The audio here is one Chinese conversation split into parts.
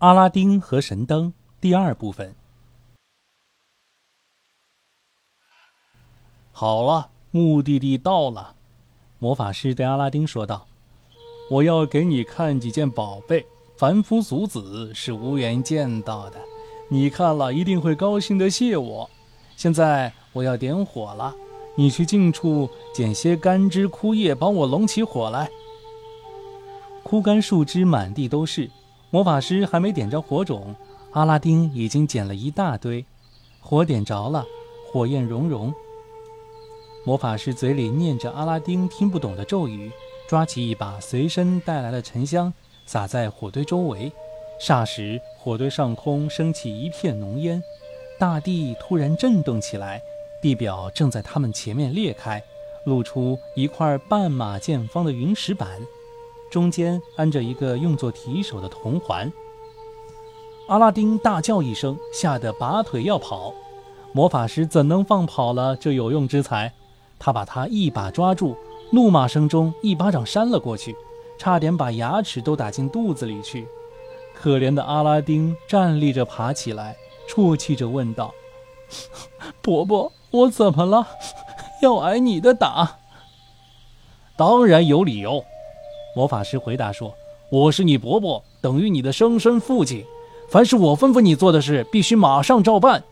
阿拉丁和神灯第二部分。好了，目的地到了。魔法师对阿拉丁说道：“我要给你看几件宝贝，凡夫俗子是无缘见到的。你看了一定会高兴的谢我。现在我要点火了，你去近处捡些干枝枯叶，帮我拢起火来。”枯干树枝满地都是，魔法师还没点着火种，阿拉丁已经捡了一大堆。火点着了，火焰融融。魔法师嘴里念着阿拉丁听不懂的咒语，抓起一把随身带来的沉香，撒在火堆周围。霎时，火堆上空升起一片浓烟，大地突然震动起来，地表正在他们前面裂开，露出一块半马见方的云石板。中间安着一个用作提手的铜环。阿拉丁大叫一声，吓得拔腿要跑。魔法师怎能放跑了这有用之才？他把他一把抓住，怒骂声中一巴掌扇了过去，差点把牙齿都打进肚子里去。可怜的阿拉丁站立着爬起来，啜泣着问道：“伯伯，我怎么了？要挨你的打？”当然有理由。魔法师回答说：“我是你伯伯，等于你的生身父亲。凡是我吩咐你做的事，必须马上照办。”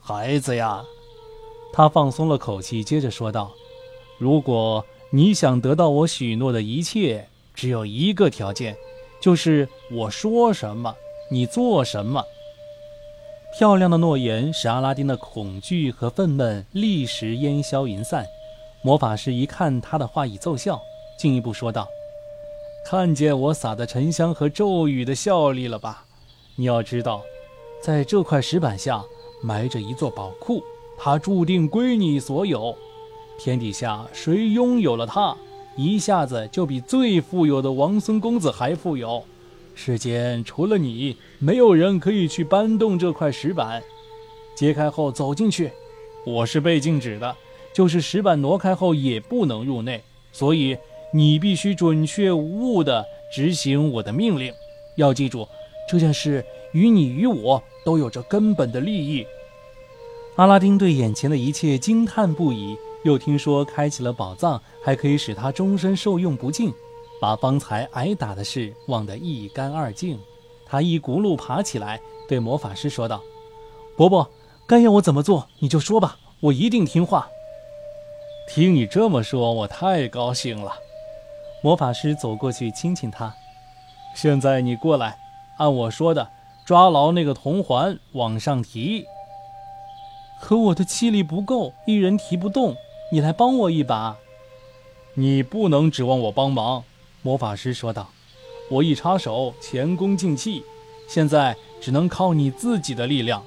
孩子呀，他放松了口气，接着说道：“如果你想得到我许诺的一切，只有一个条件，就是我说什么，你做什么。”漂亮的诺言使阿拉丁的恐惧和愤懑立时烟消云散。魔法师一看他的话已奏效，进一步说道。看见我撒的沉香和咒语的效力了吧？你要知道，在这块石板下埋着一座宝库，它注定归你所有。天底下谁拥有了它，一下子就比最富有的王孙公子还富有。世间除了你，没有人可以去搬动这块石板。揭开后走进去，我是被禁止的，就是石板挪开后也不能入内。所以。你必须准确无误地执行我的命令，要记住，这件事与你与我都有着根本的利益。阿拉丁对眼前的一切惊叹不已，又听说开启了宝藏还可以使他终身受用不尽，把方才挨打的事忘得一干二净。他一骨碌爬起来，对魔法师说道：“伯伯，该要我怎么做，你就说吧，我一定听话。”听你这么说，我太高兴了。魔法师走过去亲亲他。现在你过来，按我说的，抓牢那个铜环往上提。可我的气力不够，一人提不动，你来帮我一把。你不能指望我帮忙，魔法师说道。我一插手，前功尽弃，现在只能靠你自己的力量。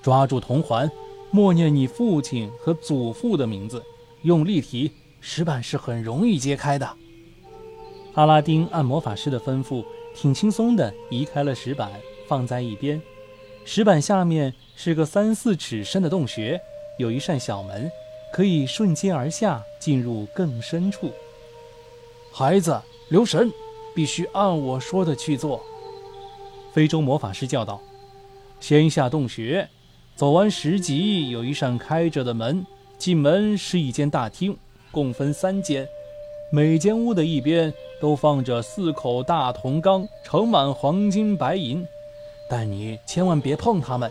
抓住铜环，默念你父亲和祖父的名字，用力提，石板是很容易揭开的。阿拉丁按魔法师的吩咐，挺轻松地移开了石板，放在一边。石板下面是个三四尺深的洞穴，有一扇小门，可以瞬间而下，进入更深处。孩子，留神，必须按我说的去做。非洲魔法师叫道：“先下洞穴，走完十级，有一扇开着的门，进门是一间大厅，共分三间。”每间屋的一边都放着四口大铜缸，盛满黄金白银，但你千万别碰它们。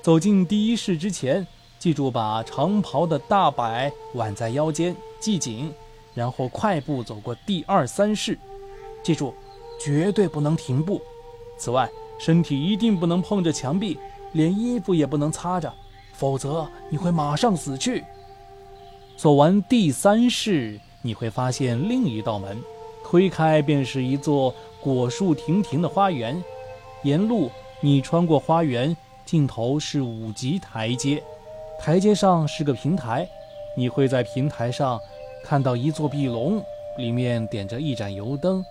走进第一室之前，记住把长袍的大摆挽在腰间，系紧，然后快步走过第二三室。记住，绝对不能停步。此外，身体一定不能碰着墙壁，连衣服也不能擦着，否则你会马上死去。走完第三室。你会发现另一道门，推开便是一座果树亭亭的花园。沿路你穿过花园，尽头是五级台阶，台阶上是个平台。你会在平台上看到一座壁笼，里面点着一盏油灯。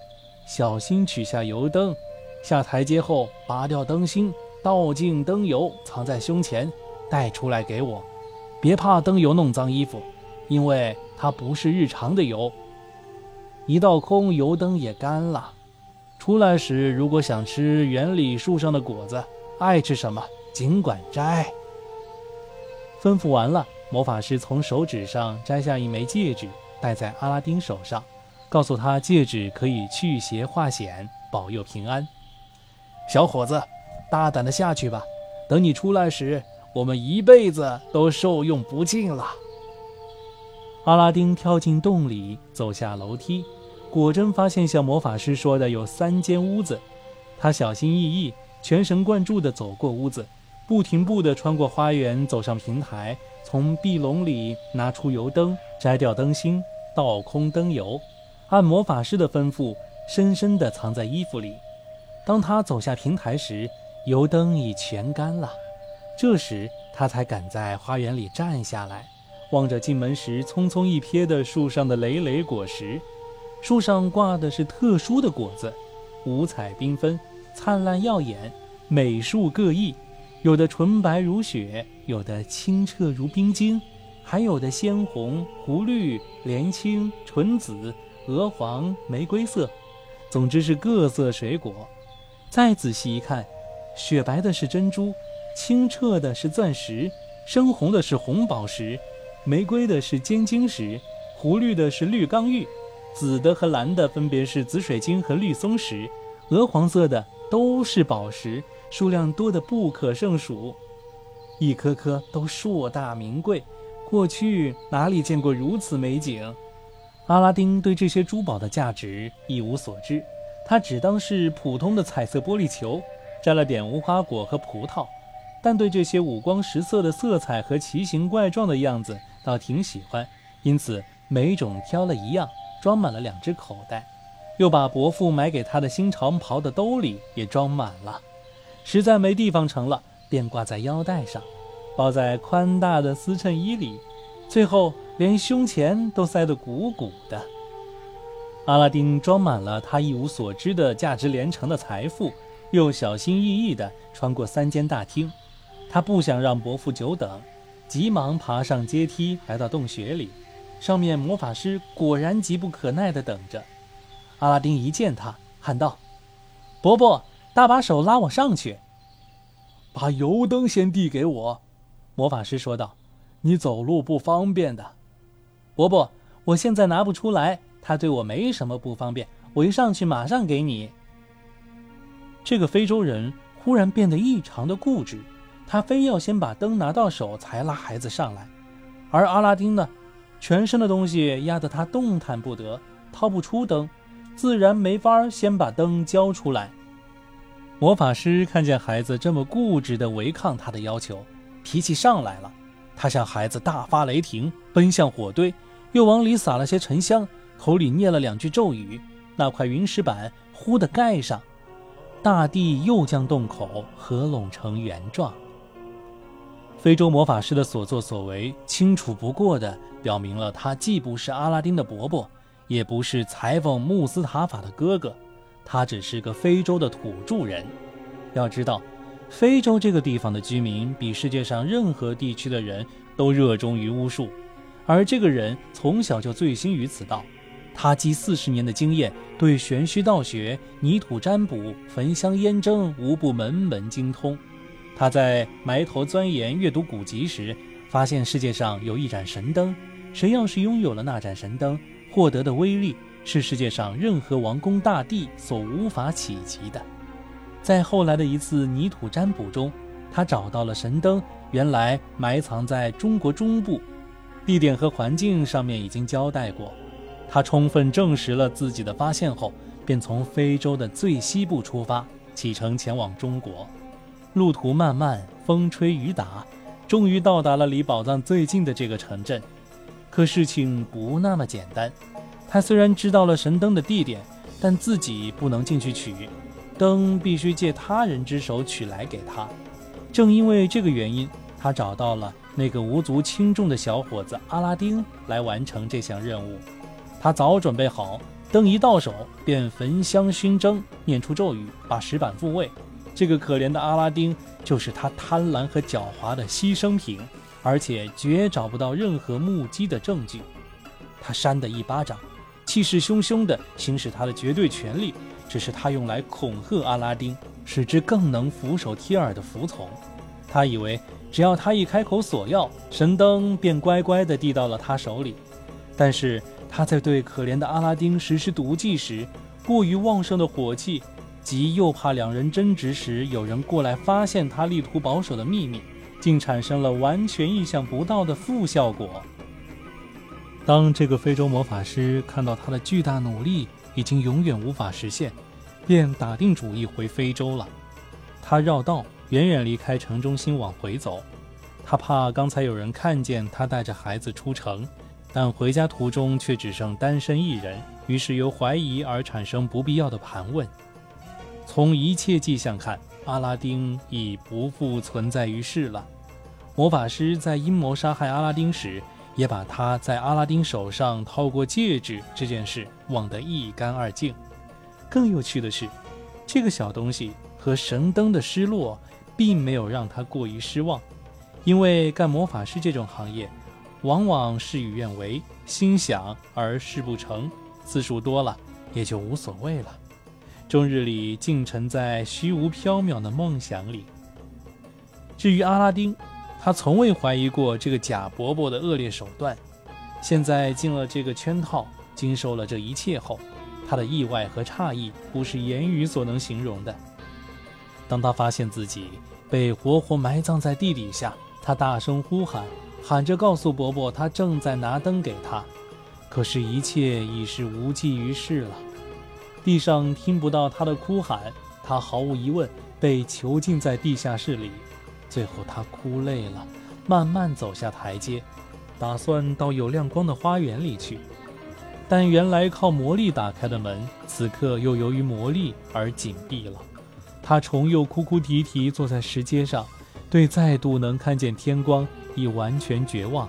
小心取下油灯，下台阶后拔掉灯芯，倒进灯油，藏在胸前，带出来给我。别怕灯油弄脏衣服，因为。它不是日常的油，一倒空，油灯也干了。出来时如果想吃园里树上的果子，爱吃什么尽管摘。吩咐完了，魔法师从手指上摘下一枚戒指，戴在阿拉丁手上，告诉他戒指可以去邪化险，保佑平安。小伙子，大胆的下去吧，等你出来时，我们一辈子都受用不尽了。阿拉丁跳进洞里，走下楼梯。果真发现像魔法师说的有三间屋子，他小心翼翼、全神贯注地走过屋子，不停步地穿过花园，走上平台，从壁笼里拿出油灯，摘掉灯芯，倒空灯油，按魔法师的吩咐，深深地藏在衣服里。当他走下平台时，油灯已全干了。这时他才敢在花园里站下来，望着进门时匆匆一瞥的树上的累累果实。树上挂的是特殊的果子，五彩缤纷，灿烂耀眼，美术各异。有的纯白如雪，有的清澈如冰晶，还有的鲜红、湖绿、莲青、纯紫、鹅黄、玫瑰色。总之是各色水果。再仔细一看，雪白的是珍珠，清澈的是钻石，深红的是红宝石，玫瑰的是尖晶石，湖绿的是绿刚玉。紫的和蓝的分别是紫水晶和绿松石，鹅黄色的都是宝石，数量多得不可胜数，一颗颗都硕大名贵。过去哪里见过如此美景？阿拉丁对这些珠宝的价值一无所知，他只当是普通的彩色玻璃球，摘了点无花果和葡萄，但对这些五光十色的色彩和奇形怪状的样子倒挺喜欢，因此每种挑了一样。装满了两只口袋，又把伯父买给他的新长袍的兜里也装满了，实在没地方成了，便挂在腰带上，包在宽大的丝衬衣里，最后连胸前都塞得鼓鼓的。阿拉丁装满了他一无所知的价值连城的财富，又小心翼翼地穿过三间大厅，他不想让伯父久等，急忙爬上阶梯，来到洞穴里。上面魔法师果然急不可耐地等着。阿拉丁一见他，喊道：“伯伯，搭把手拉我上去。”把油灯先递给我，魔法师说道：“你走路不方便的。”伯伯，我现在拿不出来，他对我没什么不方便。我一上去马上给你。这个非洲人忽然变得异常的固执，他非要先把灯拿到手才拉孩子上来，而阿拉丁呢？全身的东西压得他动弹不得，掏不出灯，自然没法先把灯交出来。魔法师看见孩子这么固执地违抗他的要求，脾气上来了。他向孩子大发雷霆，奔向火堆，又往里撒了些沉香，口里念了两句咒语，那块云石板忽地盖上，大地又将洞口合拢成圆状。非洲魔法师的所作所为，清楚不过的表明了他既不是阿拉丁的伯伯，也不是裁缝穆斯塔法的哥哥，他只是个非洲的土著人。要知道，非洲这个地方的居民比世界上任何地区的人都热衷于巫术，而这个人从小就醉心于此道，他积四十年的经验，对玄虚道学、泥土占卜、焚香烟蒸无不门门精通。他在埋头钻研阅读古籍时，发现世界上有一盏神灯，谁要是拥有了那盏神灯，获得的威力是世界上任何王公大帝所无法企及的。在后来的一次泥土占卜中，他找到了神灯，原来埋藏在中国中部，地点和环境上面已经交代过。他充分证实了自己的发现后，便从非洲的最西部出发，启程前往中国。路途漫漫，风吹雨打，终于到达了离宝藏最近的这个城镇。可事情不那么简单。他虽然知道了神灯的地点，但自己不能进去取，灯必须借他人之手取来给他。正因为这个原因，他找到了那个无足轻重的小伙子阿拉丁来完成这项任务。他早准备好，灯一到手便焚香熏蒸，念出咒语，把石板复位。这个可怜的阿拉丁就是他贪婪和狡猾的牺牲品，而且绝找不到任何目击的证据。他扇的一巴掌，气势汹汹地行使他的绝对权力，只是他用来恐吓阿拉丁，使之更能俯首帖耳的服从。他以为只要他一开口索要，神灯便乖乖地递到了他手里。但是他在对可怜的阿拉丁实施毒计时，过于旺盛的火气，及又怕两人争执时有人过来发现他力图保守的秘密，竟产生了完全意想不到的负效果。当这个非洲魔法师看到他的巨大努力已经永远无法实现，便打定主意回非洲了。他绕道远远离开城中心往回走，他怕刚才有人看见他带着孩子出城，但回家途中却只剩单身一人，于是由怀疑而产生不必要的盘问。从一切迹象看，阿拉丁已不复存在于世了。魔法师在阴谋杀害阿拉丁时。也把他在阿拉丁手上掏过戒指这件事忘得一干二净。更有趣的是，这个小东西和神灯的失落，并没有让他过于失望，因为干魔法师这种行业，往往事与愿违，心想而事不成，次数多了也就无所谓了。终日里尽沉在虚无缥缈的梦想里。至于阿拉丁。他从未怀疑过这个假伯伯的恶劣手段，现在进了这个圈套，经受了这一切后，他的意外和诧异不是言语所能形容的。当他发现自己被活活埋葬在地底下，他大声呼喊，喊着告诉伯伯他正在拿灯给他，可是，一切已是无济于事了。地上听不到他的哭喊，他毫无疑问被囚禁在地下室里。最后，他哭累了，慢慢走下台阶，打算到有亮光的花园里去。但原来靠魔力打开的门，此刻又由于魔力而紧闭了。他重又哭哭啼啼坐在石阶上，对再度能看见天光已完全绝望，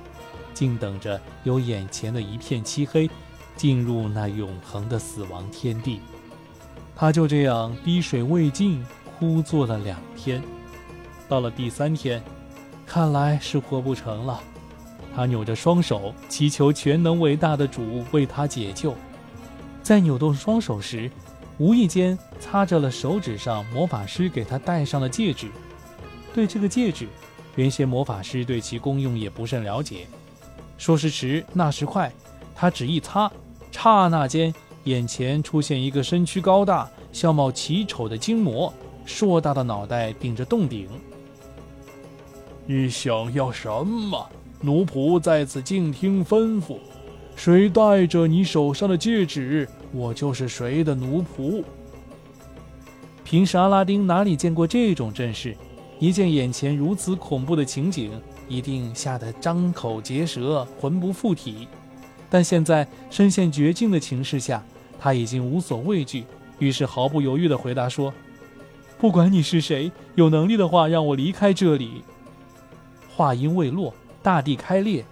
静等着由眼前的一片漆黑，进入那永恒的死亡天地。他就这样滴水未进，枯坐了两天。到了第三天，看来是活不成了。他扭着双手，祈求全能伟大的主为他解救。在扭动双手时，无意间擦着了手指上魔法师给他戴上的戒指。对这个戒指，原先魔法师对其功用也不甚了解。说时迟，那时快，他只一擦，刹那间，眼前出现一个身躯高大、相貌奇丑的精魔，硕大的脑袋顶着洞顶。你想要什么？奴仆在此静听吩咐。谁戴着你手上的戒指，我就是谁的奴仆。平时阿拉丁哪里见过这种阵势？一见眼前如此恐怖的情景，一定吓得张口结舌，魂不附体。但现在身陷绝境的情势下，他已经无所畏惧，于是毫不犹豫地回答说：“不管你是谁，有能力的话，让我离开这里。”话音未落，大地开裂，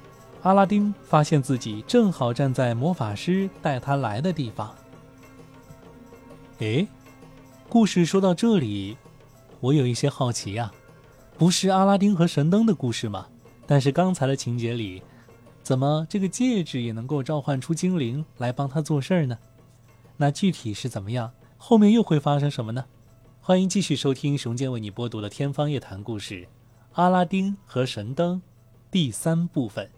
阿拉丁发现自己正好站在魔法师带他来的地方。诶，故事说到这里，我有一些好奇呀，不是阿拉丁和神灯的故事吗？但是刚才的情节里，怎么这个戒指也能够召唤出精灵来帮他做事儿呢？那具体是怎么样？后面又会发生什么呢？欢迎继续收听熊健为你播读的《天方夜谭》故事。阿拉丁和神灯，第三部分。